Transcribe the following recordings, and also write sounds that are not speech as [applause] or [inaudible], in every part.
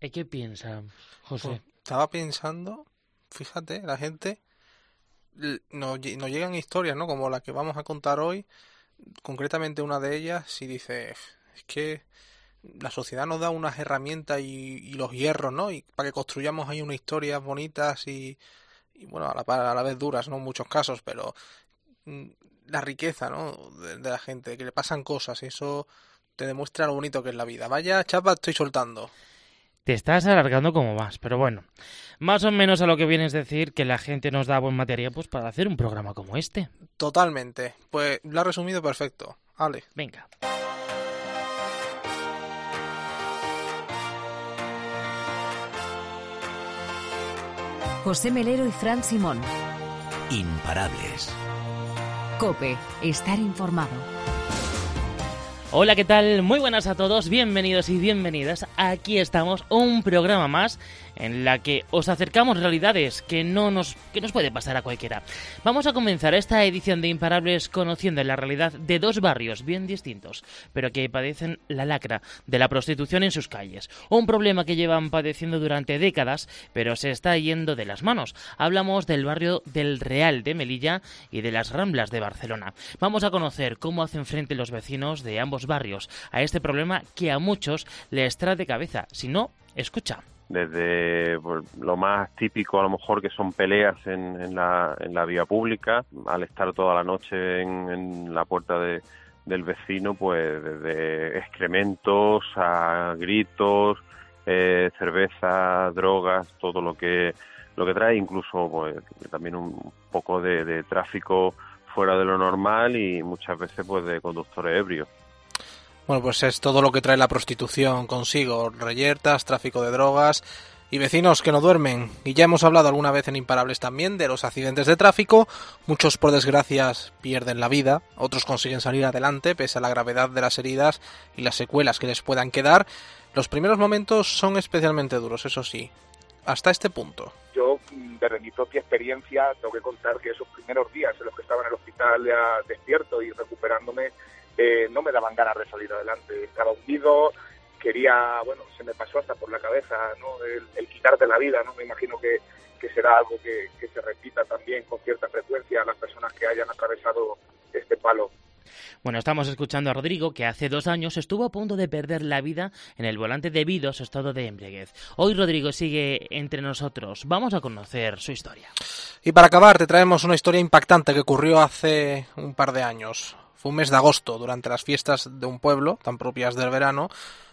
¿Y qué piensa, José? Pues, estaba pensando, fíjate, la gente nos, llegan historias, ¿no? Como la que vamos a contar hoy, concretamente una de ellas, y dice, es que la sociedad nos da unas herramientas y, los hierros, ¿no? Y para que construyamos ahí unas historias bonitas y, y bueno, a la, a la, vez duras, ¿no? En muchos casos, pero mm, la riqueza, ¿no? De, de, la gente, que le pasan cosas, eso te demuestra lo bonito que es la vida. Vaya chapa, estoy soltando. Te estás alargando como más, pero bueno, más o menos a lo que vienes a decir que la gente nos da buen material pues para hacer un programa como este. Totalmente. Pues lo ha resumido perfecto. Ale. Venga. José Melero y Fran Simón. Imparables. Cope, estar informado. Hola, ¿qué tal? Muy buenas a todos, bienvenidos y bienvenidas. Aquí estamos, un programa más en la que os acercamos realidades que no nos que nos puede pasar a cualquiera. Vamos a comenzar esta edición de Imparables conociendo la realidad de dos barrios bien distintos, pero que padecen la lacra de la prostitución en sus calles. Un problema que llevan padeciendo durante décadas, pero se está yendo de las manos. Hablamos del barrio del Real de Melilla y de las Ramblas de Barcelona. Vamos a conocer cómo hacen frente los vecinos de ambos barrios a este problema que a muchos les trae de cabeza. Si no, escucha desde pues, lo más típico a lo mejor que son peleas en, en, la, en la vía pública, al estar toda la noche en, en la puerta de, del vecino, pues desde excrementos a gritos, eh, cerveza, drogas, todo lo que lo que trae, incluso pues también un poco de, de tráfico fuera de lo normal y muchas veces pues de conductores ebrios. Bueno, pues es todo lo que trae la prostitución consigo, reyertas, tráfico de drogas y vecinos que no duermen. Y ya hemos hablado alguna vez en Imparables también de los accidentes de tráfico. Muchos por desgracias pierden la vida, otros consiguen salir adelante pese a la gravedad de las heridas y las secuelas que les puedan quedar. Los primeros momentos son especialmente duros, eso sí. Hasta este punto. Yo, desde mi propia experiencia, tengo que contar que esos primeros días en los que estaba en el hospital ya despierto y recuperándome, eh, no me daban ganas de salir adelante. Estaba hundido, quería, bueno, se me pasó hasta por la cabeza, ¿no? El, el quitarte la vida, ¿no? Me imagino que, que será algo que, que, se repita también con cierta frecuencia a las personas que hayan atravesado este palo. Bueno, estamos escuchando a Rodrigo, que hace dos años estuvo a punto de perder la vida en el volante debido a su estado de embriaguez. Hoy Rodrigo sigue entre nosotros. Vamos a conocer su historia. Y para acabar, te traemos una historia impactante que ocurrió hace un par de años. Fue un mes de agosto, durante las fiestas de un pueblo, tan propias del verano.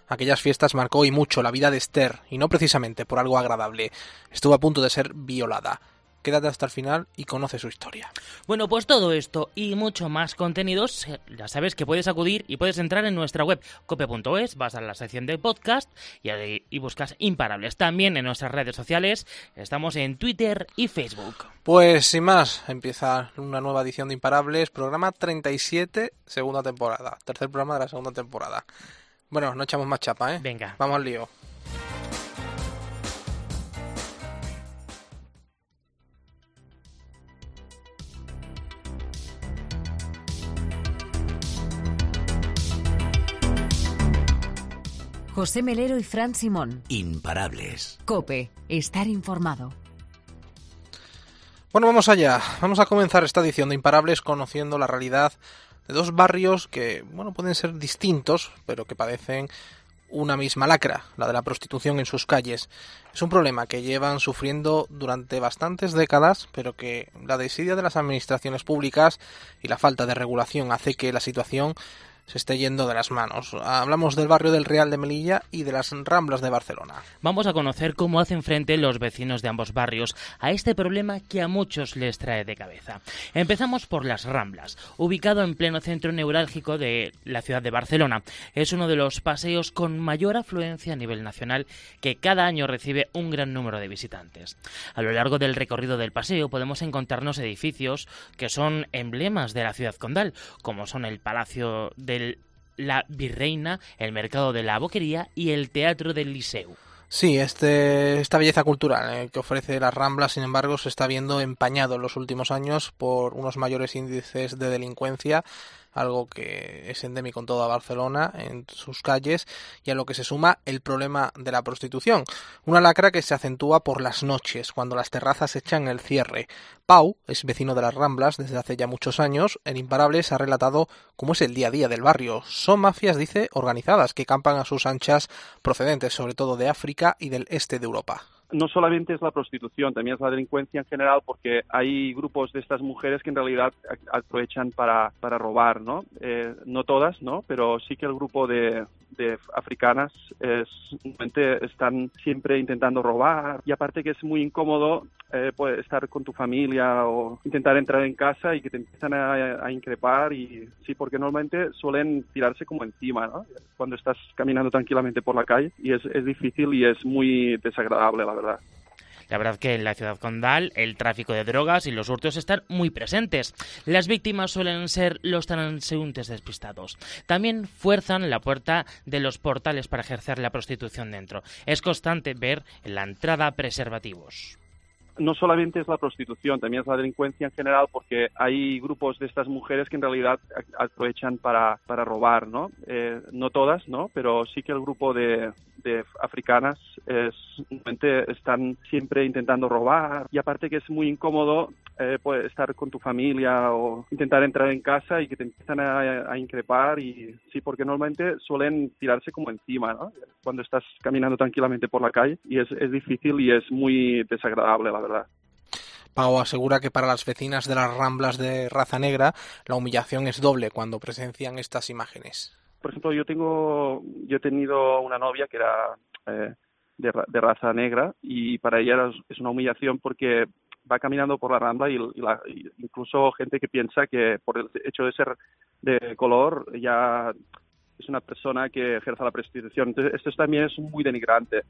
Aquellas fiestas marcó y mucho la vida de Esther, y no precisamente por algo agradable. Estuvo a punto de ser violada. Quédate hasta el final y conoce su historia. Bueno, pues todo esto y mucho más contenidos, ya sabes que puedes acudir y puedes entrar en nuestra web cope.es, vas a la sección de podcast y, y, buscas Imparables. También en nuestras redes sociales, estamos en Twitter y Facebook. Pues sin más, empieza una nueva edición de Imparables, programa 37, segunda temporada, tercer programa de la segunda temporada. Bueno, no echamos más chapa, ¿eh? Venga. Vamos al lío. José Melero y Fran Simón. Imparables. Cope, estar informado. Bueno, vamos allá. Vamos a comenzar esta edición de Imparables conociendo la realidad de dos barrios que, bueno, pueden ser distintos, pero que padecen una misma lacra, la de la prostitución en sus calles. Es un problema que llevan sufriendo durante bastantes décadas, pero que la desidia de las administraciones públicas y la falta de regulación hace que la situación se esté yendo de las manos. Hablamos del barrio del Real de Melilla y de las Ramblas de Barcelona. Vamos a conocer cómo hacen frente los vecinos de ambos barrios a este problema que a muchos les trae de cabeza. Empezamos por las Ramblas, ubicado en pleno centro neurálgico de la ciudad de Barcelona. Es uno de los paseos con mayor afluencia a nivel nacional que cada año recibe un gran número de visitantes. A lo largo del recorrido del paseo podemos encontrarnos edificios que son emblemas de la ciudad condal, como son el Palacio de la Virreina, el Mercado de la Boquería y el Teatro del Liceu. Sí, este, esta belleza cultural eh, que ofrece las Ramblas, sin embargo, se está viendo empañado en los últimos años por unos mayores índices de delincuencia, algo que es endémico en toda Barcelona, en sus calles, y a lo que se suma el problema de la prostitución. Una lacra que se acentúa por las noches, cuando las terrazas echan el cierre. Pau es vecino de las Ramblas desde hace ya muchos años. En Imparables ha relatado cómo es el día a día del barrio. Son mafias, dice, organizadas, que campan a sus anchas, procedentes sobre todo de África y del este de Europa no solamente es la prostitución, también es la delincuencia en general, porque hay grupos de estas mujeres que en realidad aprovechan para, para robar, ¿no? Eh, no todas, ¿no? Pero sí que el grupo de, de africanas es, están siempre intentando robar y aparte que es muy incómodo eh, pues, estar con tu familia o intentar entrar en casa y que te empiezan a, increpar y sí, porque normalmente suelen tirarse como encima, ¿no? Cuando estás caminando tranquilamente por la calle y es, es difícil y es muy desagradable, la verdad. La verdad que en la ciudad condal el tráfico de drogas y los hurtos están muy presentes. Las víctimas suelen ser los transeúntes despistados. También fuerzan la puerta de los portales para ejercer la prostitución dentro. Es constante ver en la entrada preservativos no solamente es la prostitución, también es la delincuencia en general, porque hay grupos de estas mujeres que en realidad aprovechan para, para robar, ¿no? Eh, no todas, ¿no? Pero sí que el grupo de, de africanas es, están siempre intentando robar y aparte que es muy incómodo eh, pues estar con tu familia o intentar entrar en casa y que te empiezan a, a, increpar y sí, porque normalmente suelen tirarse como encima, ¿no? Cuando estás caminando tranquilamente por la calle y es, es difícil y es muy desagradable, la verdad. Pau asegura que para las vecinas de las Ramblas de raza negra la humillación es doble cuando presencian estas imágenes. Por ejemplo, yo tengo, yo he tenido una novia que era eh, de, de, raza negra y para ella es una humillación porque va caminando por la rambla y, la, incluso gente que piensa que por el hecho de ser de color ya es una persona que ejerza la prostitución. Entonces, esto también es muy denigrante.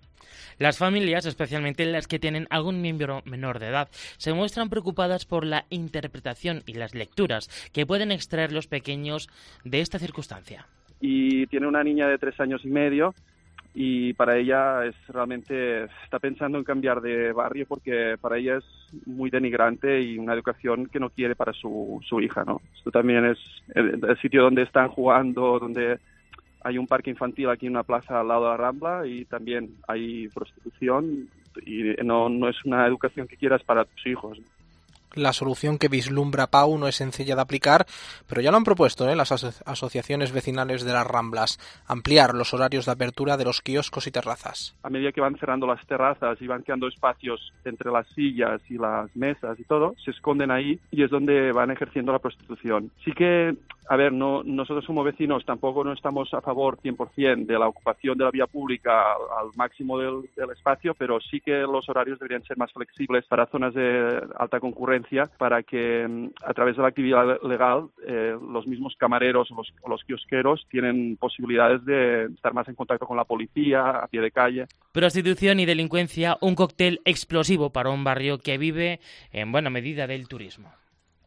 Las familias, especialmente las que tienen algún miembro menor de edad, se muestran preocupadas por la interpretación y las lecturas que pueden extraer los pequeños de esta circunstancia. Y tiene una niña de tres años y medio y para ella es realmente está pensando en cambiar de barrio porque para ella es muy denigrante y una educación que no quiere para su, su hija, ¿no? Esto también es el, sitio donde están jugando, donde hay un parque infantil aquí en una plaza al lado de la Rambla y también hay prostitución y no, no es una educación que quieras para tus hijos. La solución que vislumbra Pau no es sencilla de aplicar, pero ya lo han propuesto ¿eh? las asociaciones vecinales de las Ramblas, ampliar los horarios de apertura de los kioscos y terrazas. A medida que van cerrando las terrazas y van quedando espacios entre las sillas y las mesas y todo, se esconden ahí y es donde van ejerciendo la prostitución. Sí que a ver, no, nosotros como vecinos tampoco no estamos a favor 100% de la ocupación de la vía pública al, máximo del, espacio, pero sí que los horarios deberían ser más flexibles para zonas de alta concurrencia, para que mm, a través de la actividad legal eh, los mismos camareros o los, o los kiosqueros tienen posibilidades de estar más en contacto con la policía, a pie de calle. Prostitución y delincuencia, un cóctel explosivo para un barrio que vive en buena medida del turismo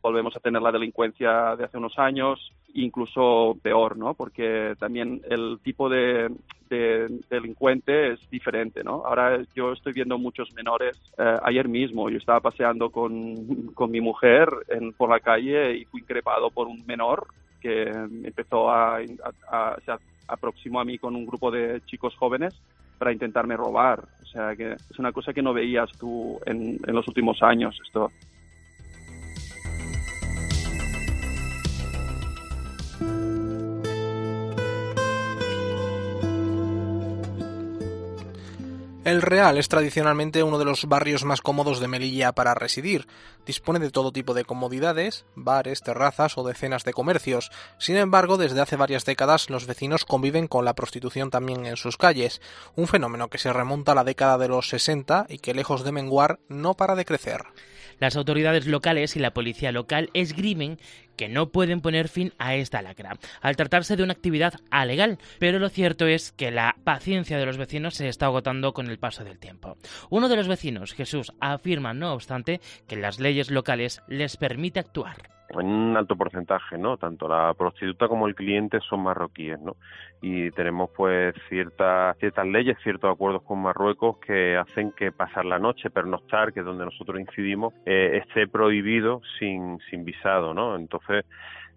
volvemos a tener la delincuencia de hace unos años, incluso peor, ¿no? Porque también el tipo de, delincuente es diferente, ¿no? Ahora yo estoy viendo muchos menores. Eh, ayer mismo yo estaba paseando con, con mi mujer por la calle y fui increpado por un menor que empezó a, se aproximó a mí con un grupo de chicos jóvenes para intentarme robar. O sea que es una cosa que no veías tú en, en los últimos años. Esto El Real es tradicionalmente uno de los barrios más cómodos de Melilla para residir. Dispone de todo tipo de comodidades, bares, terrazas o decenas de comercios. Sin embargo, desde hace varias décadas los vecinos conviven con la prostitución también en sus calles, un fenómeno que se remonta a la década de los 60 y que lejos de menguar no para de crecer. Las autoridades locales y la policía local esgrimen que no pueden poner fin a esta lacra, al tratarse de una actividad alegal, pero lo cierto es que la paciencia de los vecinos se está agotando con el paso del tiempo. Uno de los vecinos, Jesús, afirma, no obstante, que las leyes locales les permite actuar en un alto porcentaje, ¿no? Tanto la prostituta como el cliente son marroquíes, ¿no? Y tenemos pues ciertas ciertas leyes, ciertos acuerdos con Marruecos que hacen que pasar la noche, pernoctar, que es donde nosotros incidimos, eh, esté prohibido sin, sin visado, ¿no? Entonces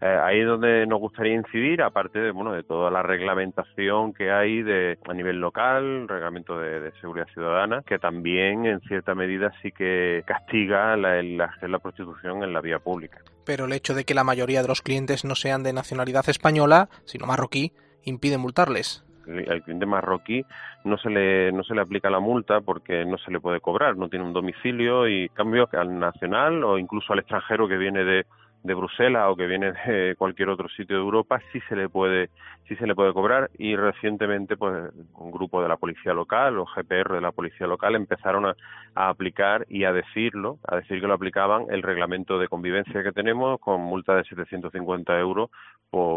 Eh, ahí es donde nos gustaría incidir, aparte de, bueno, de toda la reglamentación que hay de, a nivel local, reglamento de, seguridad ciudadana, que también en cierta medida sí que castiga la, la prostitución en la vía pública. Pero el hecho de que la mayoría de los clientes no sean de nacionalidad española, sino marroquí, impide multarles al cliente marroquí no se le no se le aplica la multa porque no se le puede cobrar, no tiene un domicilio y cambio al nacional o incluso al extranjero que viene de de Bruselas o que viene de cualquier otro sitio de Europa sí se le puede sí se le puede cobrar y recientemente pues un grupo de la policía local o GPR de la policía local empezaron a, aplicar y a decirlo a decir que lo aplicaban el reglamento de convivencia que tenemos con multa de 750 euros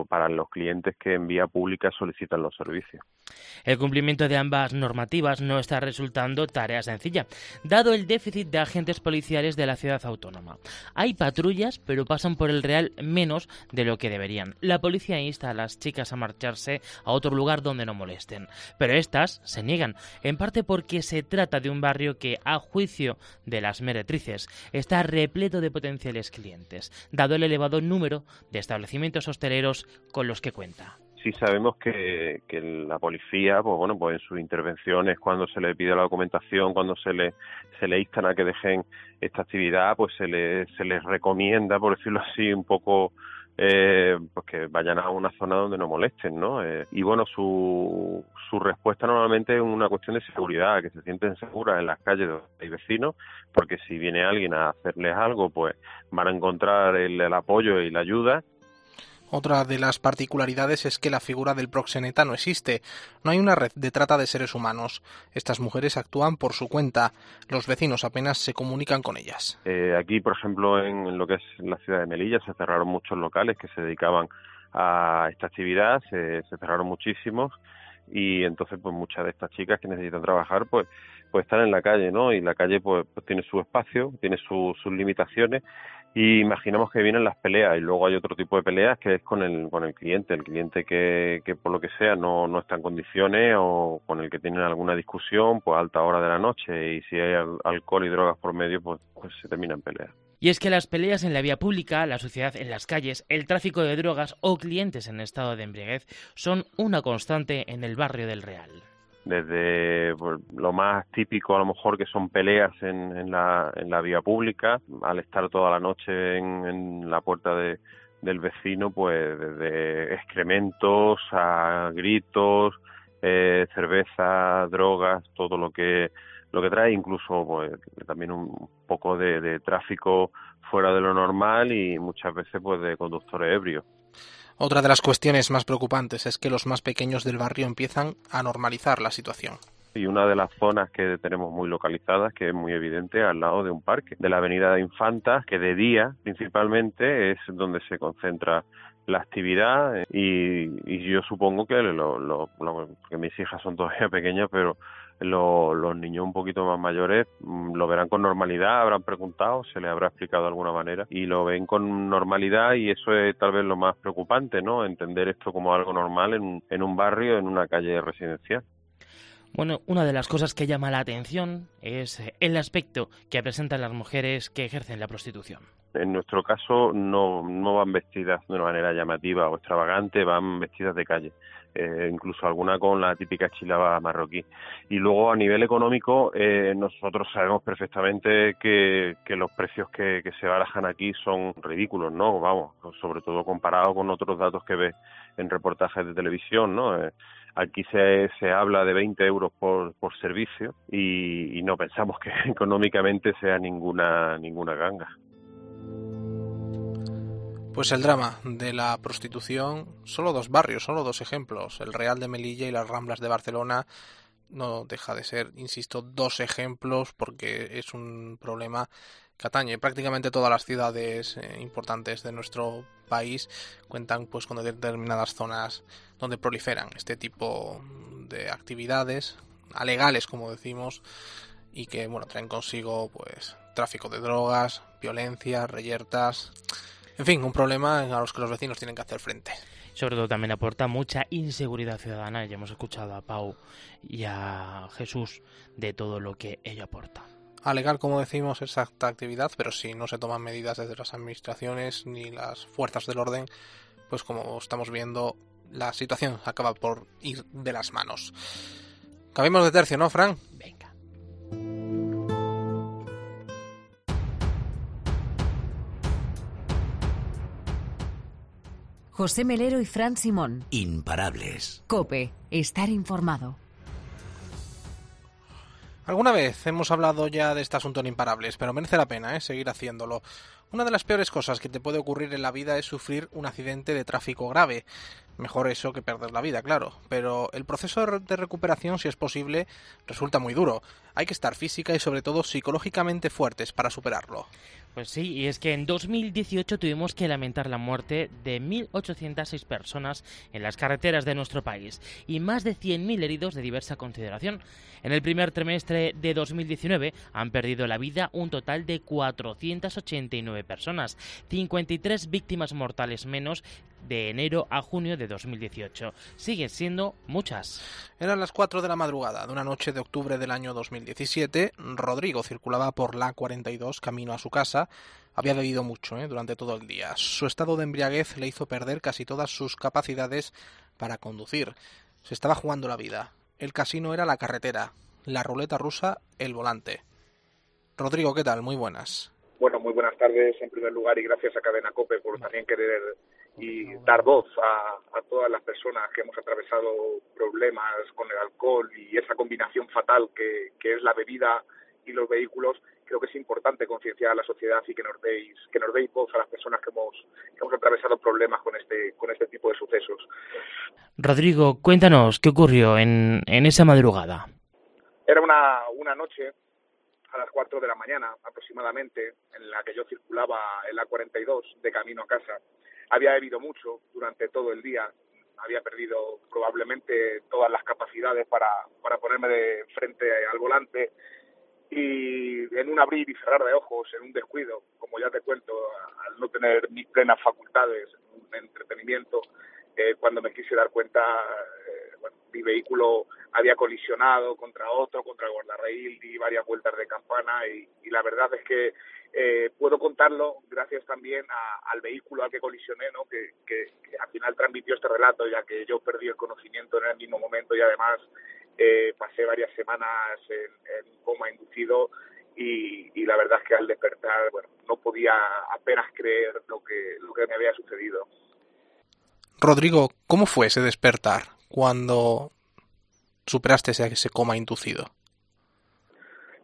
para los clientes que en vía pública solicitan los servicios. El cumplimiento de ambas normativas no está resultando tarea sencilla, dado el déficit de agentes policiales de la ciudad autónoma. Hay patrullas, pero pasan por el Real menos de lo que deberían. La policía insta a las chicas a marcharse a otro lugar donde no molesten, pero estas se niegan, en parte porque se trata de un barrio que, a juicio de las meretrices, está repleto de potenciales clientes, dado el elevado número de establecimientos hosteleros con los que cuenta sí sabemos que, que, la policía, pues bueno, pues en sus intervenciones, cuando se le pide la documentación, cuando se le, se le instan a que dejen esta actividad, pues se, le, se les recomienda, por decirlo así, un poco eh, pues que vayan a una zona donde no molesten, ¿no? Eh, y bueno, su, su respuesta normalmente es una cuestión de seguridad, que se sienten seguras en las calles donde hay vecinos, porque si viene alguien a hacerles algo, pues van a encontrar el apoyo y la ayuda otra de las particularidades es que la figura del proxeneta no existe. No hay una red de trata de seres humanos. Estas mujeres actúan por su cuenta. Los vecinos apenas se comunican con ellas. Eh, aquí, por ejemplo, en lo que es la ciudad de Melilla, se cerraron muchos locales que se dedicaban a esta actividad, se, cerraron muchísimos y entonces pues muchas de estas chicas que necesitan trabajar pues pues están en la calle, ¿no? Y la calle pues, pues tiene su espacio, tiene sus limitaciones y imaginamos que vienen las peleas y luego hay otro tipo de peleas que es con el con el cliente el cliente que, que por lo que sea no, no está en condiciones o con el que tienen alguna discusión pues a alta hora de la noche y si hay alcohol y drogas por medio pues, pues se termina en pelea y es que las peleas en la vía pública, la sociedad en las calles, el tráfico de drogas o clientes en estado de embriaguez son una constante en el barrio del Real desde pues, lo más típico a lo mejor que son peleas en, en, la, en la vía pública, al estar toda la noche en, en la puerta de, del vecino, pues desde excrementos a gritos, eh, cerveza, drogas, todo lo que lo que trae, incluso pues también un poco de, de tráfico fuera de lo normal y muchas veces pues de conductores ebrios. Otra de las cuestiones más preocupantes es que los más pequeños del barrio empiezan a normalizar la situación. Y una de las zonas que tenemos muy localizadas, que es muy evidente, al lado de un parque, de la avenida de Infantas, que de día principalmente es donde se concentra la actividad y, yo supongo que, lo, que mis hijas son todavía [laughs] pequeñas, pero los niños un poquito más mayores mm, lo verán con normalidad, habrán preguntado, se les habrá explicado de alguna manera y lo ven con normalidad y eso es tal vez lo más preocupante, ¿no? Entender esto como algo normal en, en un barrio, en una calle residencial. Bueno, una de las cosas que llama la atención es el aspecto que presentan las mujeres que ejercen la prostitución. En nuestro caso no, no van vestidas de una manera llamativa o extravagante, van vestidas de calle. Eh, incluso alguna con la típica chilaba marroquí. Y luego a nivel económico, eh, nosotros sabemos perfectamente que, que los precios que, que, se barajan aquí son ridículos, ¿no? Vamos, sobre todo comparado con otros datos que ves en reportajes de televisión, ¿no? Eh, aquí se, se habla de 20 euros por, por servicio y, y no pensamos que [laughs] económicamente sea ninguna, ninguna ganga. Pues el drama de la prostitución, solo dos barrios, solo dos ejemplos, el Real de Melilla y las Ramblas de Barcelona, no deja de ser, insisto, dos ejemplos porque es un problema que atañe. Prácticamente todas las ciudades eh, importantes de nuestro país cuentan pues con determinadas zonas donde proliferan este tipo de actividades alegales como decimos y que bueno traen consigo pues tráfico de drogas, violencia, reyertas en fin, un problema a los que los vecinos tienen que hacer frente. Sobre todo también aporta mucha inseguridad ciudadana. Ya hemos escuchado a Pau y a Jesús de todo lo que ello aporta. alegar, como decimos, exacta actividad, pero si no se toman medidas desde las administraciones ni las fuerzas del orden, pues como estamos viendo, la situación acaba por ir de las manos. Cambiemos de tercio, ¿no, Fran? Venga. José Melero y Fran Simón. Imparables. Cope, estar informado. Alguna vez hemos hablado ya de este asunto en Imparables, pero merece la pena ¿eh? seguir haciéndolo. Una de las peores cosas que te puede ocurrir en la vida es sufrir un accidente de tráfico grave. Mejor eso que perder la vida, claro. Pero el proceso de recuperación, si es posible, resulta muy duro. Hay que estar física y sobre todo psicológicamente fuertes para superarlo. Pues sí, y es que en 2018 tuvimos que lamentar la muerte de 1.806 personas en las carreteras de nuestro país y más de 100.000 heridos de diversa consideración. En el primer trimestre de 2019 han perdido la vida un total de 489 personas, 53 víctimas mortales menos de enero a junio de 2018. Siguen siendo muchas. Eran las 4 de la madrugada de una noche de octubre del año 2017. Rodrigo circulaba por la 42 camino a su casa. Había bebido mucho ¿eh? durante todo el día. Su estado de embriaguez le hizo perder casi todas sus capacidades para conducir. Se estaba jugando la vida. El casino era la carretera, la ruleta rusa el volante. Rodrigo, ¿qué tal? Muy buenas. Bueno, muy buenas tardes en primer lugar y gracias a Cadena Cope por también querer y dar voz a, a, todas las personas que hemos atravesado problemas con el alcohol y esa combinación fatal que, que es la bebida y los vehículos, creo que es importante concienciar a la sociedad y que nos deis, que nos deis voz a las personas que hemos, que hemos atravesado problemas con este, con este tipo de sucesos. Rodrigo, cuéntanos, ¿qué ocurrió en, en esa madrugada? Era una, una noche a las 4 de la mañana aproximadamente, en la que yo circulaba en la 42 de camino a casa. Había bebido mucho durante todo el día, había perdido probablemente todas las capacidades para, para ponerme de frente al volante. Y en un abrir y cerrar de ojos, en un descuido, como ya te cuento, al no tener mis plenas facultades, un entretenimiento, eh, cuando me quise dar cuenta, mi vehículo había colisionado contra otro, contra el guardarraíl, di varias vueltas de campana y, y la verdad es que eh, puedo contarlo gracias también a, al vehículo al que colisioné, ¿no? Que, al final transmitió este relato, ya que yo perdí el conocimiento en el mismo momento y además eh, pasé varias semanas en, en coma inducido y, y, la verdad es que al despertar, bueno, no podía apenas creer lo que, lo que me había sucedido. Rodrigo, ¿cómo fue ese despertar cuando superaste ese, ese coma inducido?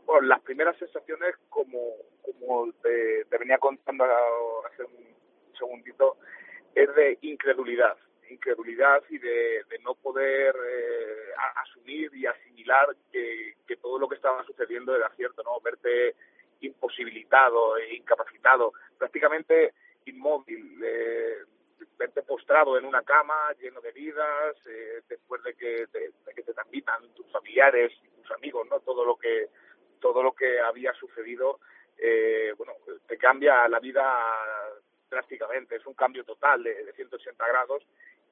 Bueno, las primeras sensaciones, como, como te, venía contando hace un segundito, es de incredulidad, incredulidad y de, de no poder eh, asumir y asimilar que, que, todo lo que estaba sucediendo era cierto, ¿no? Verte imposibilitado e incapacitado, prácticamente inmóvil, eh, verte postrado en una cama lleno de heridas, eh, después de que, te transmitan tus familiares tus amigos, ¿no? Todo lo que todo lo que había sucedido, eh, bueno, te cambia la vida drásticamente, es un cambio total de, de 180 grados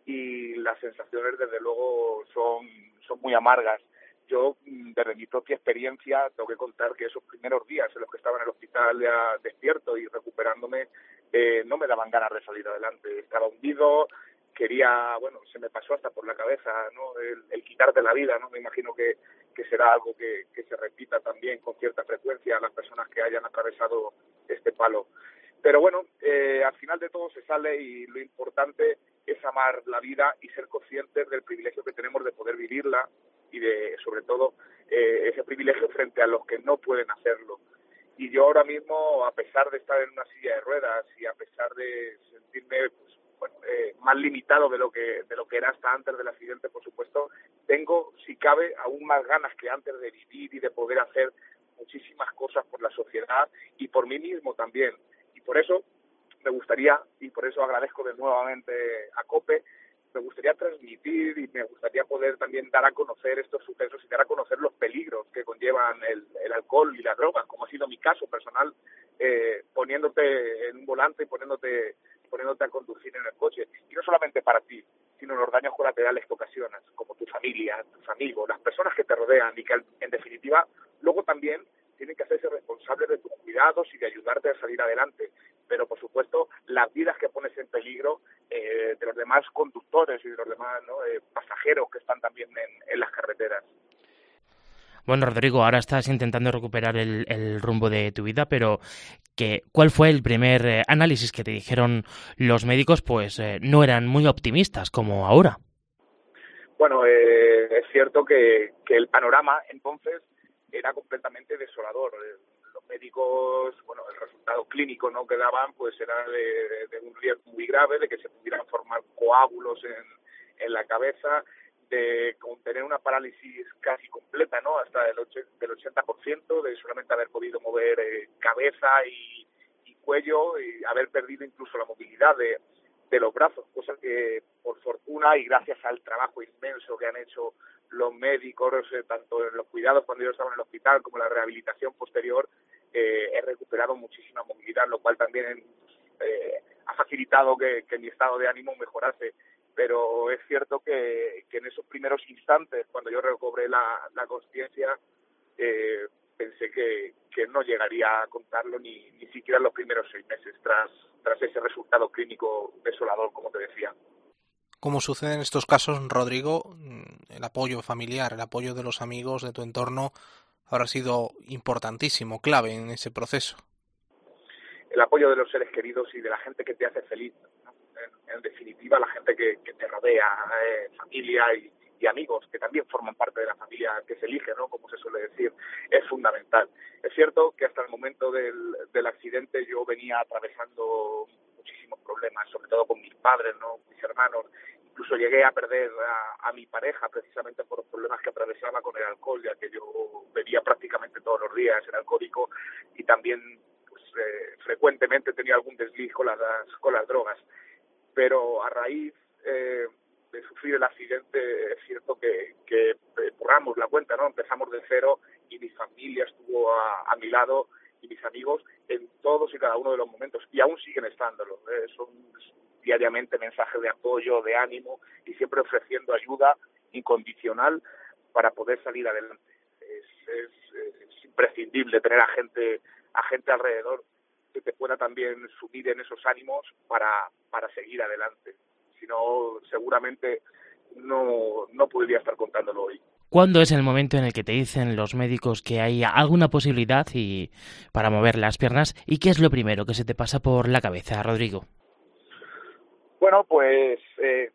y las sensaciones desde luego son, son muy amargas. Yo, desde mi propia experiencia, tengo que contar que esos primeros días en los que estaba en el hospital despierto y recuperándome, eh, no me daban ganas de salir adelante. Estaba hundido, quería, bueno, se me pasó hasta por la cabeza, ¿no? El, el quitarte la vida, ¿no? Me imagino que, que será algo que, que se repita también con cierta frecuencia a las personas que hayan atravesado este palo. Pero bueno, eh, al final de todo se sale y lo importante es amar la vida y ser conscientes del privilegio que tenemos de poder vivirla y de, sobre todo, eh, ese privilegio frente a los que no pueden hacerlo. Y yo ahora mismo, a pesar de estar en una silla de ruedas y a pesar de sentirme pues, bueno, eh, más limitado de lo que de lo que era hasta antes del accidente, por supuesto, tengo, si cabe, aún más ganas que antes de vivir y de poder hacer muchísimas cosas por la sociedad y por mí mismo también. Y por eso me gustaría, y por eso agradezco de nuevamente a COPE, me gustaría transmitir y me gustaría poder también dar a conocer estos sucesos y dar a conocer los peligros que conllevan el, el alcohol y la droga, como ha sido mi caso personal, eh, poniéndote en un volante y poniéndote, poniéndote a conducir en el coche. Y no solamente para ti, sino los daños colaterales que ocasionas, como tu familia, tus amigos, las personas que te rodean y que en definitiva luego también tienen que hacerse preparados y de ayudarte a salir adelante. Pero, por supuesto, las vidas que pones en peligro eh, de los demás conductores y de los demás eh, pasajeros que están también en, las carreteras. Bueno, Rodrigo, ahora estás intentando recuperar el, rumbo de tu vida, pero que, ¿cuál fue el primer eh, análisis que te dijeron los médicos? Pues no eran muy optimistas como ahora. Bueno, es cierto que, que el panorama entonces era completamente desolador. Los médicos, bueno, el resultado clínico no que daban, pues era de, un riesgo muy grave, de que se pudieran formar coágulos en, en la cabeza, de tener una parálisis casi completa, ¿no? Hasta el, del 80%, de solamente haber podido mover eh, cabeza y, y, cuello y haber perdido incluso la movilidad de, de los brazos, cosa que por fortuna y gracias al trabajo inmenso que han hecho los médicos, eh, tanto en los cuidados cuando yo estaba en el hospital como en la rehabilitación posterior, eh, he recuperado muchísima movilidad, lo cual también eh, ha facilitado que, mi estado de ánimo mejorase. Pero es cierto que, en esos primeros instantes, cuando yo recobré la, la conciencia, pensé que, no llegaría a contarlo ni, ni siquiera en los primeros seis meses tras, tras ese resultado clínico desolador, como te decía. Como sucede en estos casos, Rodrigo, el apoyo familiar, el apoyo de los amigos, de tu entorno, habrá sido importantísimo, clave en ese proceso. El apoyo de los seres queridos y de la gente que te hace feliz. En, definitiva, la gente que, te rodea, eh, familia y, amigos que también forman parte de la familia que se elige, ¿no? Como se suele decir, es fundamental. Es cierto que hasta el momento del, del accidente yo venía atravesando muchísimos problemas, sobre todo con mis padres, ¿no? mis hermanos. Incluso llegué a perder a, mi pareja precisamente por los problemas que atravesaba con el alcohol, ya que yo bebía prácticamente todos los días, el alcohólico, y también pues, eh, frecuentemente tenía algún desliz con las, drogas. Pero a raíz eh, de sufrir el accidente, es cierto que, que borramos la cuenta, ¿no? Empezamos de cero y mi familia estuvo a, a mi lado y mis amigos en todos y cada uno de los momentos y aún siguen estándolo. ¿eh? Son diariamente mensajes de apoyo, de ánimo y siempre ofreciendo ayuda incondicional para poder salir adelante. Es, es, imprescindible tener a gente, a gente alrededor que te pueda también subir en esos ánimos para, para seguir adelante. Si no, seguramente no, no podría estar contándolo hoy. ¿Cuándo es el momento en el que te dicen los médicos que hay alguna posibilidad y para mover las piernas? ¿Y qué es lo primero que se te pasa por la cabeza, Rodrigo? Bueno, pues eh,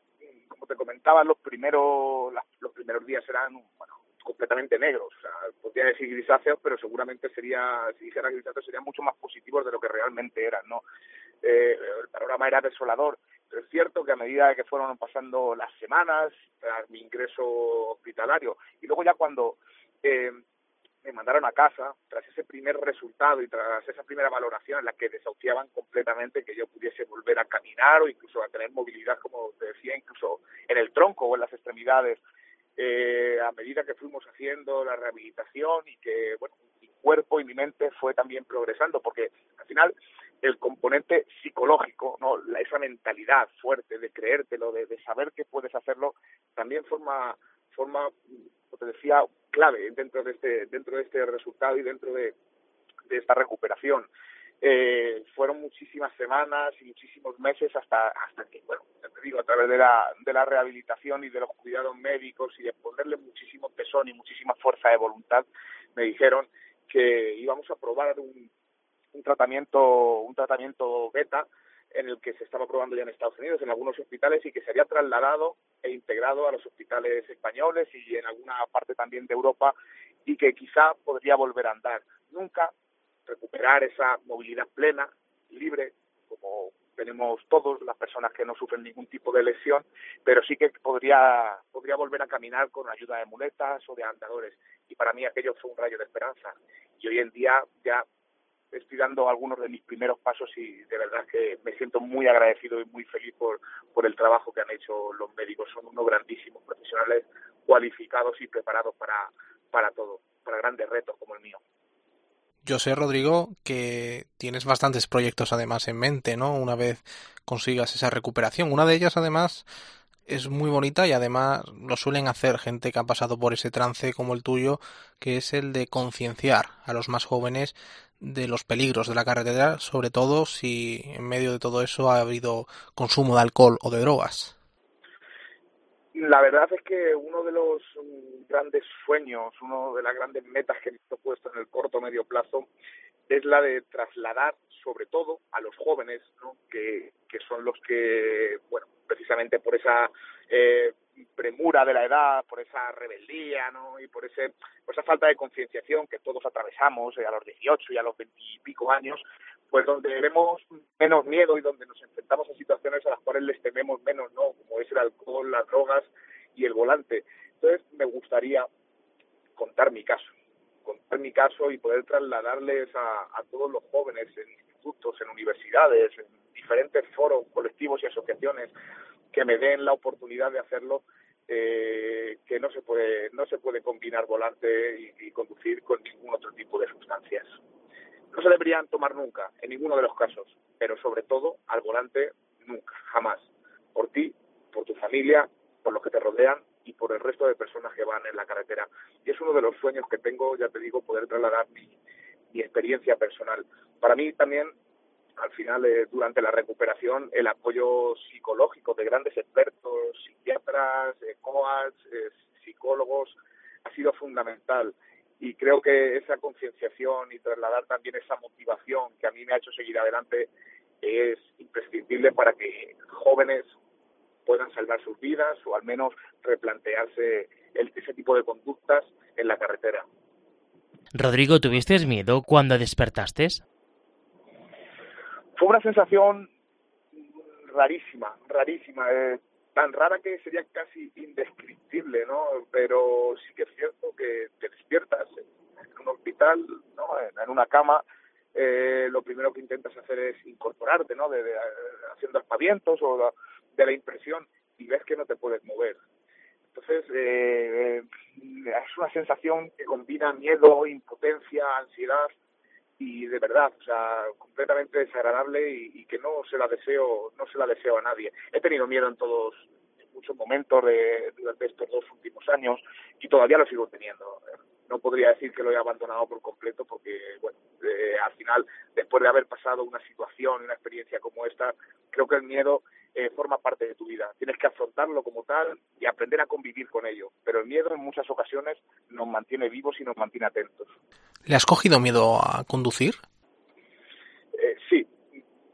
como te comentaba, los primeros los primeros días eran bueno, completamente negros. O sea, podría decir grisáceos, pero seguramente sería, si dijera grisáceos, serían mucho más positivos de lo que realmente eran. ¿no? Eh, el panorama era desolador es cierto que a medida que fueron pasando las semanas mi ingreso hospitalario y luego ya cuando eh, me mandaron a casa, tras ese primer resultado y tras esa primera valoración en la que desahuciaban completamente que yo pudiese volver a caminar o incluso a tener movilidad, como te decía, incluso en el tronco o en las extremidades, eh, a medida que fuimos haciendo la rehabilitación y que, bueno, mi cuerpo y mi mente fue también progresando, porque al final el componente psicológico, ¿no? esa mentalidad fuerte de creértelo, de, de saber que puedes hacerlo, también forma, forma, como te decía, clave dentro de este, dentro de este resultado y dentro de, de esta recuperación. Eh, fueron muchísimas semanas y muchísimos meses hasta, hasta que, bueno, te digo, a través de la, de la rehabilitación y de los cuidados médicos y de ponerle muchísimo tesón y muchísima fuerza de voluntad, me dijeron que íbamos a probar un, un tratamiento, un tratamiento beta en el que se estaba probando ya en Estados Unidos, en algunos hospitales, y que sería trasladado e integrado a los hospitales españoles y en alguna parte también de Europa, y que quizá podría volver a andar. Nunca recuperar esa movilidad plena, libre, como tenemos todos las personas que no sufren ningún tipo de lesión, pero sí que podría, podría volver a caminar con ayuda de muletas o de andadores. Y para mí aquello fue un rayo de esperanza. Y hoy en día ya estoy dando algunos de mis primeros pasos y de verdad que me siento muy agradecido y muy feliz por, por el trabajo que han hecho los médicos. Son unos grandísimos profesionales cualificados y preparados para, para todo, para grandes retos como el mío. Yo sé, Rodrigo, que tienes bastantes proyectos además en mente, ¿no? Una vez consigas esa recuperación. Una de ellas, además, es muy bonita y además lo suelen hacer gente que ha pasado por ese trance como el tuyo, que es el de concienciar a los más jóvenes de los peligros de la carretera, sobre todo si en medio de todo eso ha habido consumo de alcohol o de drogas. La verdad es que uno de los mm, grandes sueños, uno de las grandes metas que me he puesto en el corto medio plazo es la de trasladar sobre todo a los jóvenes, ¿no? que, que son los que, bueno, precisamente por esa eh, premura de la edad, por esa rebeldía, ¿no? Y por ese, por esa falta de concienciación que todos atravesamos eh, a los 18 y a los 20 y pico años, pues donde vemos menos miedo y donde nos enfrentamos a situaciones a las cuales les tememos menos, ¿no? Como es el alcohol, las drogas y el volante. Entonces, me gustaría contar mi caso, contar mi caso y poder trasladarles a, a todos los jóvenes en institutos, en universidades, en diferentes foros, colectivos y asociaciones que me den la oportunidad de hacerlo, eh, que no se puede no se puede combinar volante y, conducir con ningún otro tipo de sustancias. No se deberían tomar nunca, en ninguno de los casos, pero sobre todo al volante nunca, jamás. Por ti, por tu familia, por los que te rodean y por el resto de personas que van en la carretera. Y es uno de los sueños que tengo, ya te digo, poder trasladar mi, mi experiencia personal. Para mí también al final, eh, durante la recuperación, el apoyo psicológico de grandes expertos, psiquiatras, eh, eh, psicólogos, ha sido fundamental. Y creo que esa concienciación y trasladar también esa motivación que a mí me ha hecho seguir adelante es imprescindible para que jóvenes puedan salvar sus vidas o al menos replantearse el, ese tipo de conductas en la carretera. Rodrigo, ¿tuviste miedo cuando despertaste? Fue una sensación rarísima, rarísima, eh, tan rara que sería casi indescriptible, ¿no? Pero sí que es cierto que te despiertas en un hospital, ¿no? En, una cama, eh, lo primero que intentas hacer es incorporarte, ¿no? De, de, haciendo aspavientos o de la impresión y ves que no te puedes mover. Entonces, eh, es una sensación que combina miedo, impotencia, ansiedad, y de verdad, o sea, completamente desagradable y, que no se la deseo, no se la deseo a nadie. He tenido miedo en todos, en muchos momentos de, durante estos dos últimos años y todavía lo sigo teniendo. No podría decir que lo he abandonado por completo porque, bueno, eh, al final, después de haber pasado una situación, una experiencia como esta, creo que el miedo eh, forma parte de tu vida. Tienes que afrontarlo como tal y aprender a convivir con ello. Pero el miedo en muchas ocasiones nos mantiene vivos y nos mantiene atentos. ¿Le has cogido miedo a conducir? Eh, sí,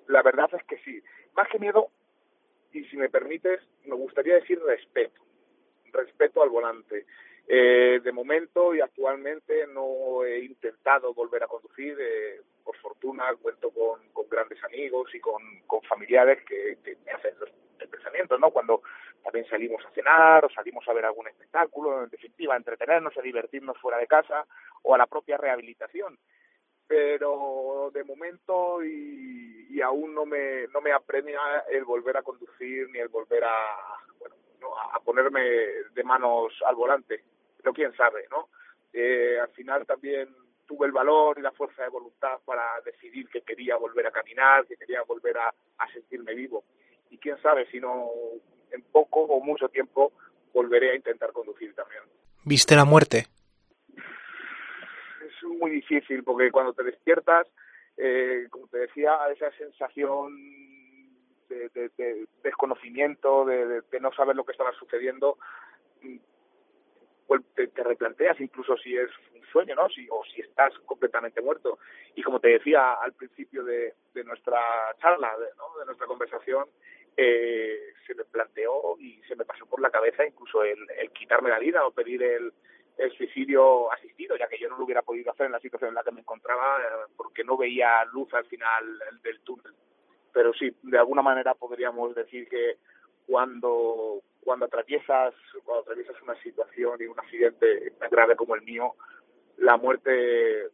la verdad es que sí. Más que miedo, y si me permites, me gustaría decir respeto. Respeto al volante. Eh, de momento y actualmente no he intentado volver a conducir. Eh, por fortuna cuento con, con grandes amigos y con, con familiares que, que, me hacen los, el pensamiento, ¿no? Cuando también salimos a cenar o salimos a ver algún espectáculo, en definitiva, a entretenernos, a divertirnos fuera de casa o a la propia rehabilitación. Pero de momento y, y aún no me, no me apremia el volver a conducir ni el volver a, bueno, no, a ponerme de manos al volante. Pero quién sabe, ¿no? Eh, al final también tuve el valor y la fuerza de voluntad para decidir que quería volver a caminar, que quería volver a, a sentirme vivo. Y quién sabe si no en poco o mucho tiempo volveré a intentar conducir también. ¿Viste la muerte? Es muy difícil porque cuando te despiertas, eh, como te decía, esa sensación de, de, de desconocimiento, de, de, no saber lo que estaba sucediendo, te, te, replanteas incluso si es un sueño, ¿no? Si, o si estás completamente muerto. Y como te decía al principio de, de nuestra charla, de, ¿no? de nuestra conversación, eh, se me planteó y se me pasó por la cabeza incluso el, el quitarme la vida o pedir el, el, suicidio asistido, ya que yo no lo hubiera podido hacer en la situación en la que me encontraba eh, porque no veía luz al final del túnel. Pero sí, de alguna manera podríamos decir que cuando cuando atraviesas cuando atraviesas una situación y un accidente tan grave como el mío, la muerte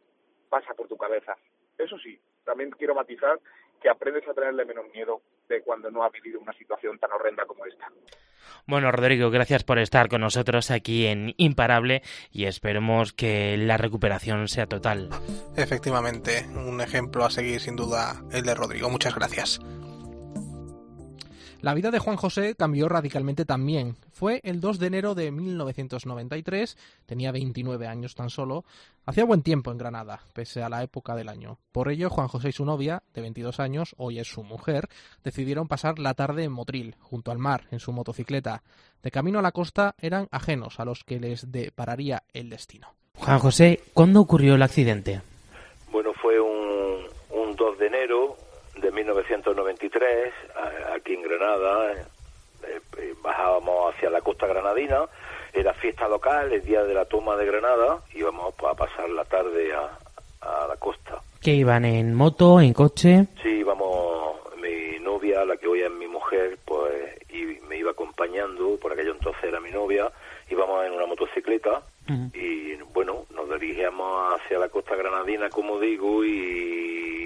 pasa por tu cabeza. Eso sí, también quiero matizar que aprendes a tenerle menos miedo de cuando no has vivido una situación tan horrenda como esta. Bueno, Rodrigo, gracias por estar con nosotros aquí en Imparable y esperemos que la recuperación sea total. Efectivamente, un ejemplo a seguir sin duda el de Rodrigo. Muchas gracias. La vida de Juan José cambió radicalmente también. Fue el 2 de enero de 1993, tenía 29 años tan solo, hacía buen tiempo en Granada, pese a la época del año. Por ello, Juan José y su novia, de 22 años, hoy es su mujer, decidieron pasar la tarde en Motril, junto al mar, en su motocicleta. De camino a la costa eran ajenos a los que les depararía el destino. Juan José, ¿cuándo ocurrió el accidente? Bueno, fue un, un 2 de enero de 1993, aquí en Granada. Eh, eh, bajábamos hacia la costa granadina, era fiesta local, el día de la toma de Granada, íbamos a pasar la tarde a, a la costa. ¿Qué iban en moto, en coche? Sí, íbamos, mi novia, la que hoy es mi mujer, pues y me iba acompañando, por aquello entonces era mi novia, íbamos en una motocicleta y bueno, nos dirigíamos hacia la costa granadina, como digo, y,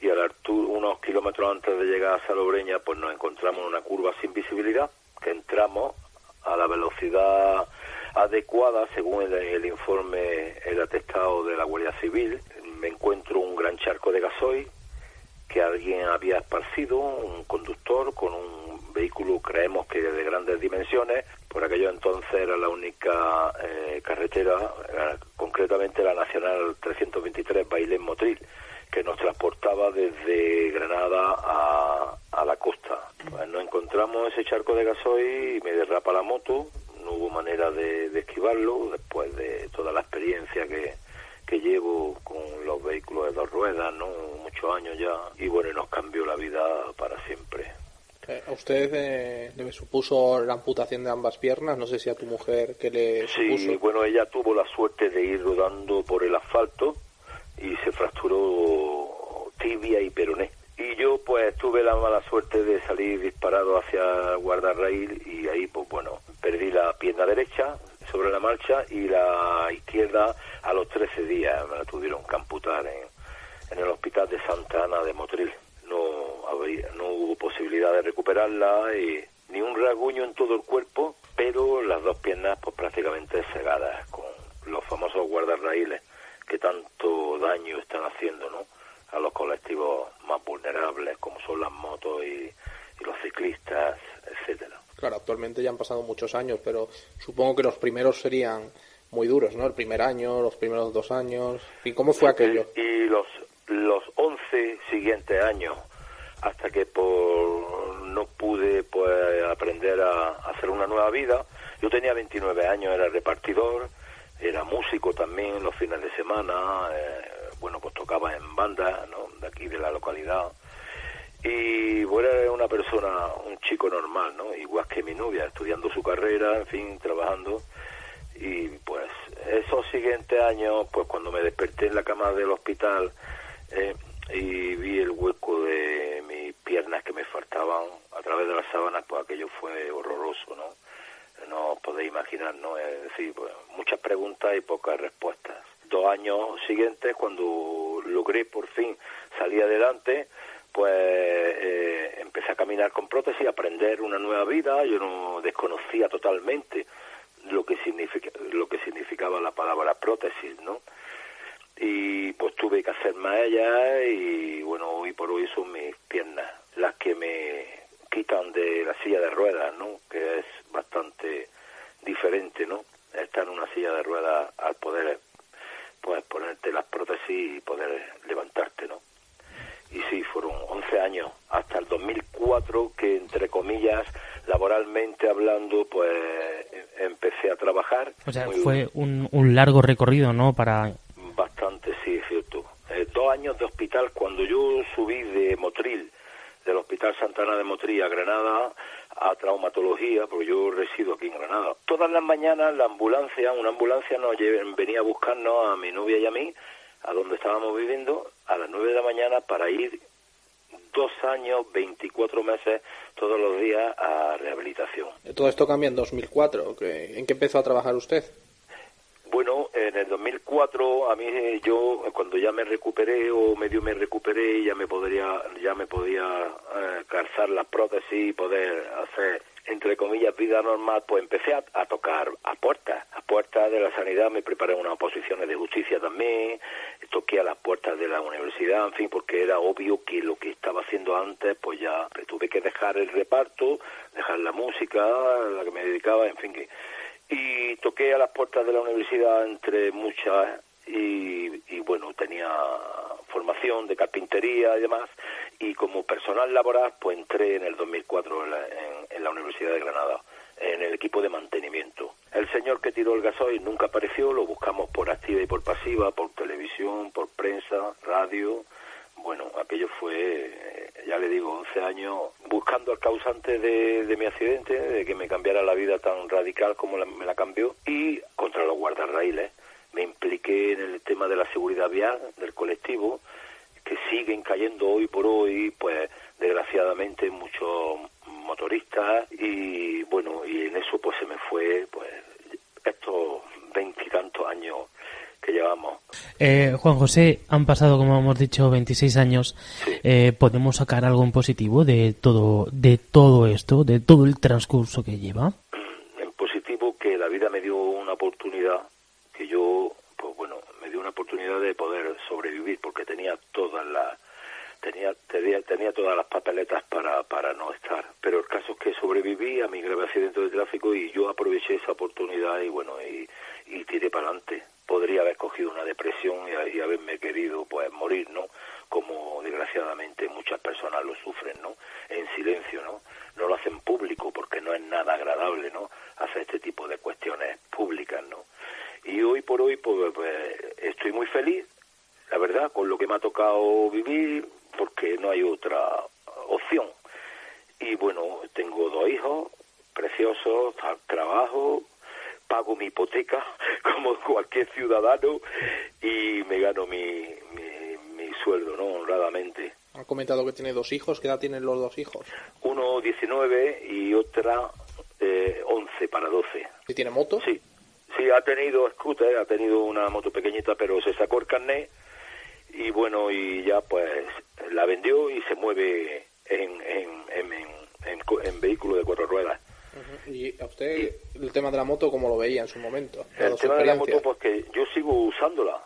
y a la unos kilómetros antes de llegar a Salobreña, pues nos encontramos en una curva sin visibilidad, que entramos a la velocidad adecuada según el, el informe, el atestado de la Guardia Civil. Me encuentro un gran charco de gasoil que alguien había esparcido, un conductor con un vehículo, creemos que de grandes dimensiones, por aquello entonces era la única eh, carretera, era concretamente la Nacional 323 Bailén Motril, que nos transportaba desde Granada a, a la costa. Pues nos encontramos ese charco de gasoil y me derrapa la moto, no hubo manera de, de esquivarlo después de toda la experiencia que, que llevo con los vehículos de dos ruedas, ¿no? Muchos años ya. Y bueno, nos cambió la vida para siempre. ¿A usted eh, le supuso la amputación de ambas piernas? No sé si a tu mujer que le Sí, supuso. bueno, ella tuvo la suerte de ir rodando por el asfalto y se fracturó tibia y peroné. Y yo pues tuve la mala suerte de salir disparado hacia guardarraíl y ahí pues bueno, perdí la pierna derecha sobre la marcha y la izquierda a los 13 días me la tuvieron que amputar en, en el hospital de Santa Ana de Motril. No, no hubo posibilidad de recuperarla y ni un rasguño en todo el cuerpo, pero las dos piernas pues prácticamente cegadas con los famosos guardarraíles que tanto daño están haciendo, ¿no? a los colectivos más vulnerables como son las motos y, y los ciclistas, etcétera. Claro, actualmente ya han pasado muchos años, pero supongo que los primeros serían muy duros, ¿no? El primer año, los primeros dos años. ¿Y cómo fue aquello? Y los los 11 siguientes años, hasta que por no pude pues aprender a, a hacer una nueva vida. Yo tenía 29 años, era repartidor, era músico también los fines de semana, eh, bueno, pues tocaba en bandas, ¿no? De aquí, de la localidad. Y bueno, era una persona, un chico normal, ¿no? Igual que mi novia, estudiando su carrera, en fin, trabajando. Y pues esos siguientes años, pues cuando me desperté en la cama del hospital eh, y vi el hueco de mis piernas que me faltaban a través de las sábanas, pues aquello fue horroroso, ¿no? No os podéis imaginar, ¿no? Es decir, pues, muchas preguntas y pocas respuestas. Dos años siguientes, cuando logré por fin salir adelante, pues eh, empecé a caminar con prótesis, a aprender una nueva vida. Yo no desconocía totalmente lo que significa, lo que significaba la palabra prótesis, ¿no? Y pues tuve que hacer más ellas y bueno, hoy por hoy son mis piernas las que me quitan de la silla de ruedas, ¿no? Que es bastante diferente, ¿no? Estar en una silla de ruedas al poder pues ponerte las prótesis y poder levantarte, ¿no? Y sí, fueron 11 años, hasta el 2004 que, entre comillas, laboralmente hablando, pues empecé a trabajar. O sea, fue un, un largo recorrido, ¿no? Para... Bastante, sí, es cierto. Eh, dos años de hospital, cuando yo subí de Motril, del Hospital Santana de Motril a Granada, a traumatología, porque yo resido aquí en Granada. Todas las mañanas la ambulancia, una ambulancia nos venía a buscarnos a mi novia y a mí, a donde estábamos viviendo, a las nueve de la mañana para ir dos años, 24 meses, todos los días a rehabilitación. Todo esto cambia en 2004. que- ¿En qué empezó a trabajar usted? Bueno, en el 2004 a mí eh, yo cuando ya me recuperé o medio me recuperé ya me podría ya me podía eh, calzar las prótesis y poder hacer entre comillas vida normal, pues empecé a, tocar a puertas, a puertas de la sanidad, me preparé unas oposiciones de justicia también, toqué a la las puertas de la universidad, en fin, porque era obvio que lo que estaba haciendo antes, pues ya tuve que dejar el reparto, dejar la música, la que me dedicaba, en fin, que y toqué a las puertas de la universidad entre muchas y, bueno, tenía formación de carpintería y demás y como personal laboral pues entré en el 2004 en la, en la Universidad de Granada en el equipo de mantenimiento. El señor que tiró el gasoil nunca apareció, lo buscamos por activa y por pasiva, por televisión, por prensa, radio. Bueno, aquello fue, eh, ya le digo, 11 años buscando al causante de, mi accidente, de que me cambiara la vida tan radical como me la cambió, y contra los guardarraíles. Me impliqué en el tema de la seguridad vial del colectivo, que siguen cayendo hoy por hoy, pues desgraciadamente muchos motoristas y bueno, y en eso pues se me fue pues estos veintitantos años que llevamos. Eh, Juan José, han pasado, como hemos dicho, 26 años. Eh, ¿Podemos sacar algo en positivo de todo, de todo esto, de todo el transcurso que lleva? En positivo que la vida me dio una oportunidad que yo, pues bueno, me dio una oportunidad de poder sobrevivir porque tenía todas las tenía, tenía, tenía todas las papeletas para, para no estar. Pero el caso es que sobreviví a mi grave accidente de tráfico y yo aproveché esa oportunidad y bueno, y, y tiré para adelante. Podría haber cogido una depresión y, y, haberme querido pues morir, ¿no? Como desgraciadamente muchas personas lo sufren, ¿no? En silencio, ¿no? No lo hacen público porque no es nada agradable, ¿no? Hacer este tipo de cuestiones públicas, ¿no? Y hoy por hoy pues, pues estoy muy feliz, la verdad, con lo que me ha tocado vivir, porque no hay otra opción. Y bueno, tengo dos hijos preciosos, trabajo, pago mi hipoteca como [laughs] cualquier ciudadano y me gano mi, mi, sueldo, ¿no? Honradamente. Ha comentado que tiene dos hijos. ¿Qué edad tienen los dos hijos? Uno 19 y otra eh, 11 para 12. ¿Y tiene moto? Sí. Sí, ha tenido scooter, ha tenido una moto pequeñita, pero se sacó el carnet y bueno, y ya pues la vendió y se mueve en, en, en, vehículo de cuatro ruedas. ¿Y a usted el tema de la moto cómo lo veía en su momento? El tema de la moto, pues que yo sigo usándola,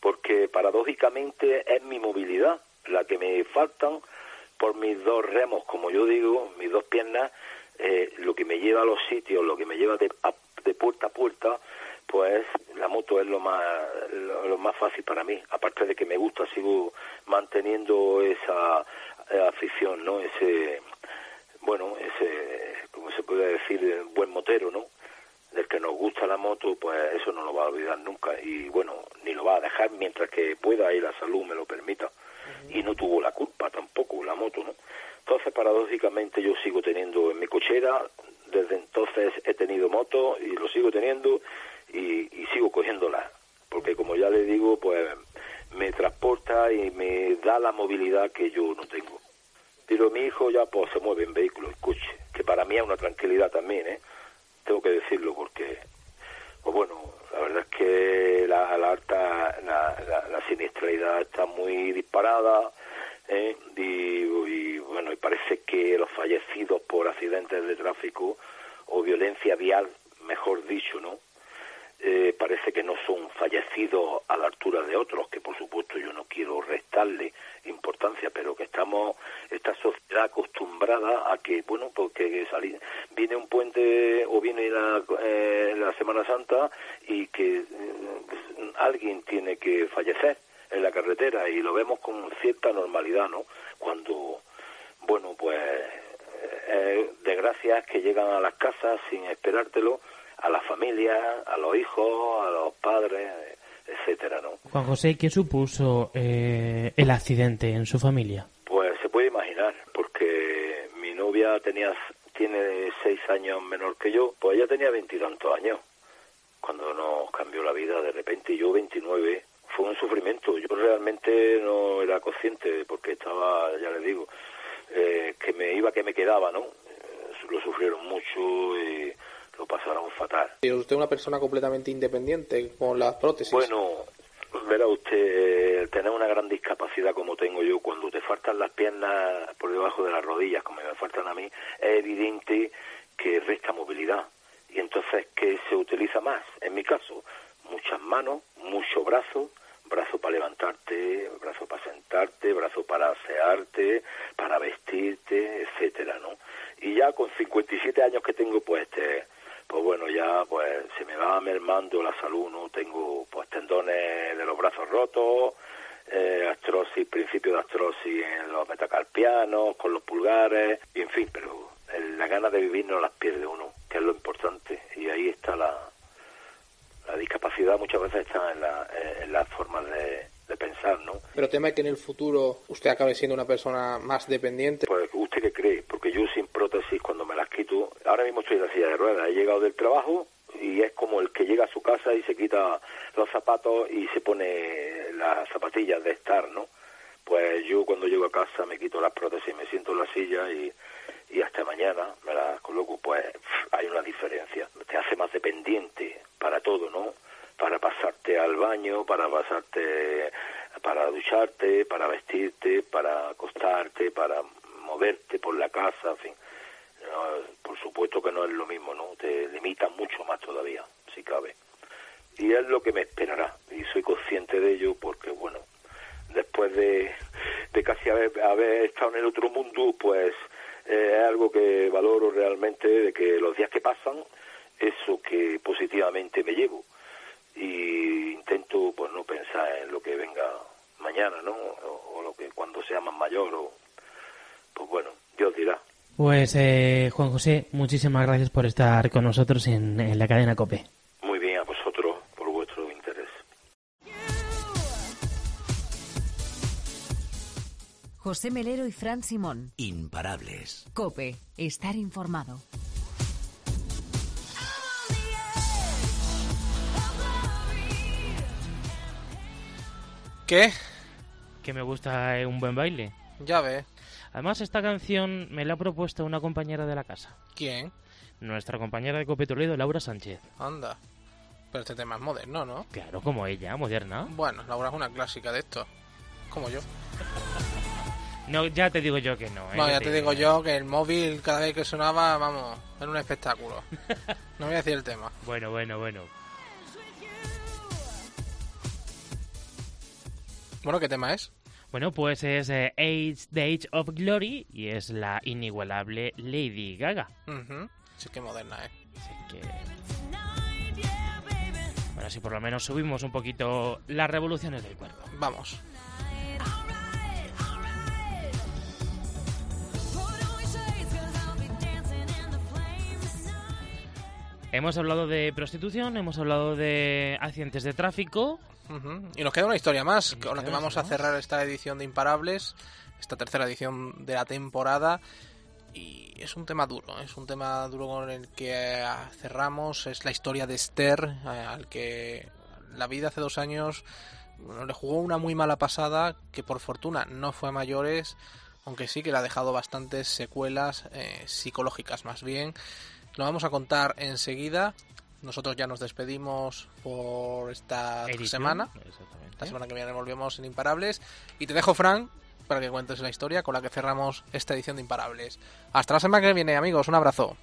porque paradójicamente es mi movilidad la que me faltan por mis dos remos, como yo digo, mis dos piernas, eh, lo que me lleva a los sitios, lo que me lleva de, de puerta a puerta, pues la moto es lo más lo, más fácil para mí. Aparte de que me gusta sigo manteniendo esa eh, afición no ese bueno ese se puede decir buen motero no del que nos gusta la moto pues eso no lo va a olvidar nunca y bueno ni lo va a dejar mientras que pueda y la salud me lo permita. Y no tuvo la culpa tampoco la moto no entonces paradójicamente yo sigo teniendo en mi cochera desde entonces he tenido moto y lo sigo teniendo y, sigo cogiéndola, porque como ya le digo, pues me transporta y me da la movilidad que yo no tengo. Pero mi hijo ya pues se mueve en vehículo, en coche, que para mí es una tranquilidad también, ¿eh? Tengo que decirlo porque, pues bueno, la verdad es que la, la alta, la, la, siniestralidad está muy disparada, ¿eh? y, y, bueno, y parece que los fallecidos por accidentes de tráfico o violencia vial, mejor dicho, ¿no? Eh, parece que no son fallecidos a la altura de otros, que por supuesto yo no quiero restarle importancia, pero que estamos, esta sociedad acostumbrada a que, bueno, porque pues viene un puente o viene la, eh, la Semana Santa y que eh, alguien tiene que fallecer en la carretera y lo vemos con cierta normalidad, ¿no? Cuando, bueno, pues desgracias que llegan a las casas sin esperártelo a la familia, a los hijos, a los padres, etcétera, ¿no? Juan José, ¿qué supuso eh, el accidente en su familia? Pues se puede imaginar, porque mi novia tenía tiene seis años menor que yo, pues ella tenía veintitantos años cuando nos cambió la vida de repente yo 29 fue un sufrimiento yo realmente no era consciente porque estaba ya le digo eh, que me iba que me quedaba no eh, lo sufrieron mucho y lo pasaron fatal. ¿Y usted una persona completamente independiente con las prótesis? Bueno, verá usted, tener una gran discapacidad como tengo yo, cuando te faltan las piernas por debajo de las rodillas, como me faltan a mí, es evidente que resta movilidad. Y entonces, ¿qué se utiliza más? En mi caso, muchas manos, mucho brazo, brazo para levantarte, brazo para sentarte, brazo para asearte, para vestirte, etcétera, ¿no? Y ya con 57 años que tengo, pues, este, pues bueno, ya pues se me va mermando la salud, ¿no? Tengo pues tendones de los brazos rotos, eh, astrosis, principio de astrosis en los metacarpianos, con los pulgares, y en fin, pero la gana de vivir no las pierde uno, que es lo importante, y ahí está la, la discapacidad muchas veces está en, la, en las formas de, de pensar, ¿no? Pero teme que en el futuro usted acabe siendo una persona más dependiente. Pues usted qué cree, porque yo sin prótesis cuando me las quito, ahora mismo estoy en la silla de ruedas, he llegado del trabajo y es como el que llega a su casa y se quita los zapatos y se pone las zapatillas de estar, ¿no? Pues yo cuando llego a casa me quito las prótesis, me siento en la silla y, y hasta mañana me las coloco, pues hay una diferencia. Te hace más dependiente para todo, ¿no? Para pasarte al baño, para pasarte, para ducharte, para vestirte, para acostarte, para moverte por la casa, en fin. Por supuesto que no es lo mismo, ¿no? Te limita mucho más todavía, si cabe. Y es lo que me esperará, y soy consciente de ello porque, bueno, después de, de casi haber, haber estado en el otro mundo, pues eh, es algo que valoro realmente, de que los días que pasan, eso que positivamente me llevo. Y intento, pues, no pensar en lo que venga mañana, ¿no? O, lo que cuando sea más mayor, o, pues bueno, Dios dirá. Pues eh, Juan José, muchísimas gracias por estar con nosotros en, en la cadena COPE. Muy bien, a vosotros por vuestro interés. José Melero y Fran Simón. Imparables. COPE. Estar informado. ¿Qué? Que me gusta eh, un buen baile. Ya ve. Además, esta canción me la ha propuesto una compañera de la casa. ¿Quién? Nuestra compañera de Cope Toledo, Laura Sánchez. Anda. Pero este tema es moderno, ¿no? Claro, como ella, moderna. Bueno, Laura es una clásica de esto. Como yo. No, ya te digo yo que no. ¿eh? No, ya te digo yo que el móvil cada vez que sonaba, vamos, era un espectáculo. [laughs] No voy a decir el tema. Bueno, bueno, bueno. Bueno, ¿qué tema es? Bueno, pues es eh, Age, The Age of Glory y es la inigualable Lady Gaga. Ujú. Sí que moderna, ¿eh? Así que... Bueno, si por lo menos subimos un poquito las revoluciones del cuerpo. Vamos. Hemos hablado de prostitución, hemos hablado de accidentes de tráfico. Ujú. Y nos queda una historia más, con la que vamos a cerrar esta edición de Imparables, esta tercera edición de la temporada. Y es un tema duro, es un tema duro con el que eh, cerramos, es la historia de Esther, eh, al que la vida hace dos años le jugó una muy mala pasada, que por fortuna no fue a mayores, aunque sí que le ha dejado bastantes secuelas eh, psicológicas más bien. Lo vamos a contar enseguida. Nosotros ya nos despedimos por esta Edición, semana. La semana que viene volvemos en Imparables. Y te dejo, Frank, para que cuentes la historia con la que cerramos esta edición de Imparables. Hasta la semana que viene, amigos. Un abrazo.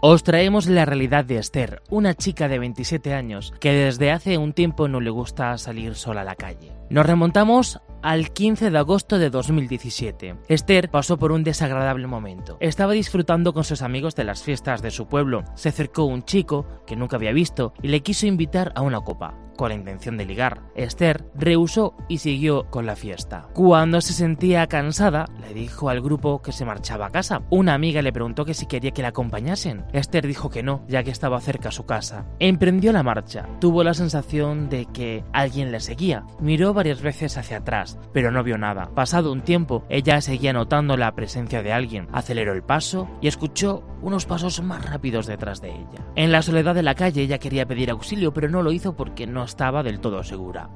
Os traemos la realidad de Esther, una chica de 27 años que desde hace un tiempo no le gusta salir sola a la calle. Nos remontamos al 15 de agosto de 2017. Esther pasó por un desagradable momento. Estaba disfrutando con sus amigos de las fiestas de su pueblo. Se acercó un chico que nunca había visto y le quiso invitar a una copa con la intención de ligar. Esther rehusó y siguió con la fiesta. Cuando se sentía cansada, le dijo al grupo que se marchaba a casa. Una amiga le preguntó que si quería que la acompañasen. Esther dijo que no, ya que estaba cerca a su casa. Emprendió la marcha. Tuvo la sensación de que alguien le seguía. Miró varias veces hacia atrás, pero no vio nada. Pasado un tiempo, ella seguía notando la presencia de alguien. Aceleró el paso y escuchó unos pasos más rápidos detrás de ella. En la soledad de la calle ella quería pedir auxilio, pero no lo hizo porque no estaba del todo segura.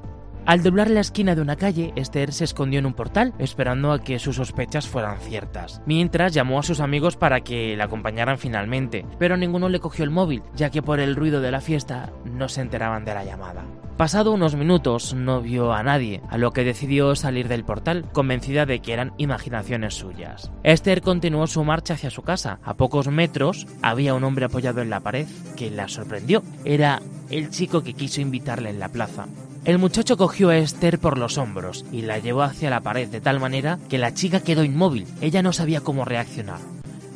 Al doblar la esquina de una calle, Esther se escondió en un portal, esperando a que sus sospechas fueran ciertas. Mientras llamó a sus amigos para que la acompañaran finalmente, pero ninguno le cogió el móvil, ya que por el ruido de la fiesta no se enteraban de la llamada. Pasado unos minutos no vio a nadie, a lo que decidió salir del portal, convencida de que eran imaginaciones suyas. Esther continuó su marcha hacia su casa. A pocos metros había un hombre apoyado en la pared que la sorprendió. Era el chico que quiso invitarle en la plaza. El muchacho cogió a Esther por los hombros y la llevó hacia la pared de tal manera que la chica quedó inmóvil. Ella no sabía cómo reaccionar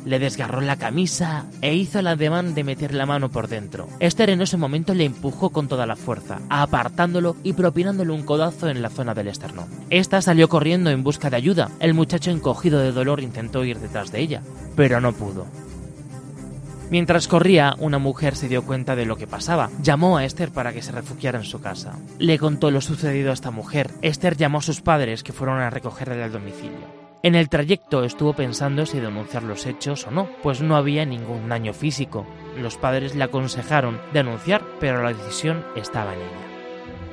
le desgarró la camisa e hizo el ademán de meter la mano por dentro. Esther en ese momento le empujó con toda la fuerza, apartándolo y propinándole un codazo en la zona del esternón. Esta salió corriendo en busca de ayuda. El muchacho encogido de dolor intentó ir detrás de ella, pero no pudo. Mientras corría, una mujer se dio cuenta de lo que pasaba. Llamó a Esther para que se refugiara en su casa. Le contó lo sucedido a esta mujer. Esther llamó a sus padres que fueron a recogerle al domicilio. En el trayecto estuvo pensando si denunciar los hechos o no, pues no había ningún daño físico. Los padres le aconsejaron denunciar, pero la decisión estaba en ella.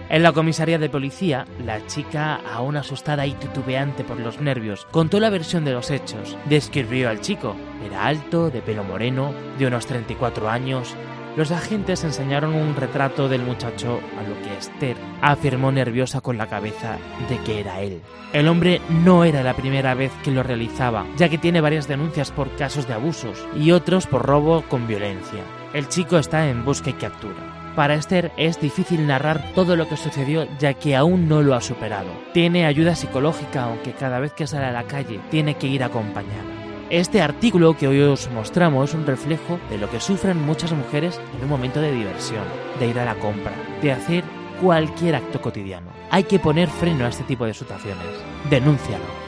En la comisaría de policía, la chica, aún asustada y titubeante por los nervios, contó la versión de los hechos. Describió al chico. Era alto, de pelo moreno, de unos 34 años, los agentes enseñaron un retrato del muchacho a lo que Esther afirmó nerviosa con la cabeza de que era él. El hombre no era la primera vez que lo realizaba, ya que tiene varias denuncias por casos de abusos y otros por robo con violencia. El chico está en busca y captura. Para Esther es difícil narrar todo lo que sucedió ya que aún no lo ha superado. Tiene ayuda psicológica aunque cada vez que sale a la calle tiene que ir acompañada. Este artículo que hoy os mostramos es un reflejo de lo que sufren muchas mujeres en un momento de diversión, de ir a la compra, de hacer cualquier acto cotidiano. Hay que poner freno a este tipo de situaciones. Denúncialo.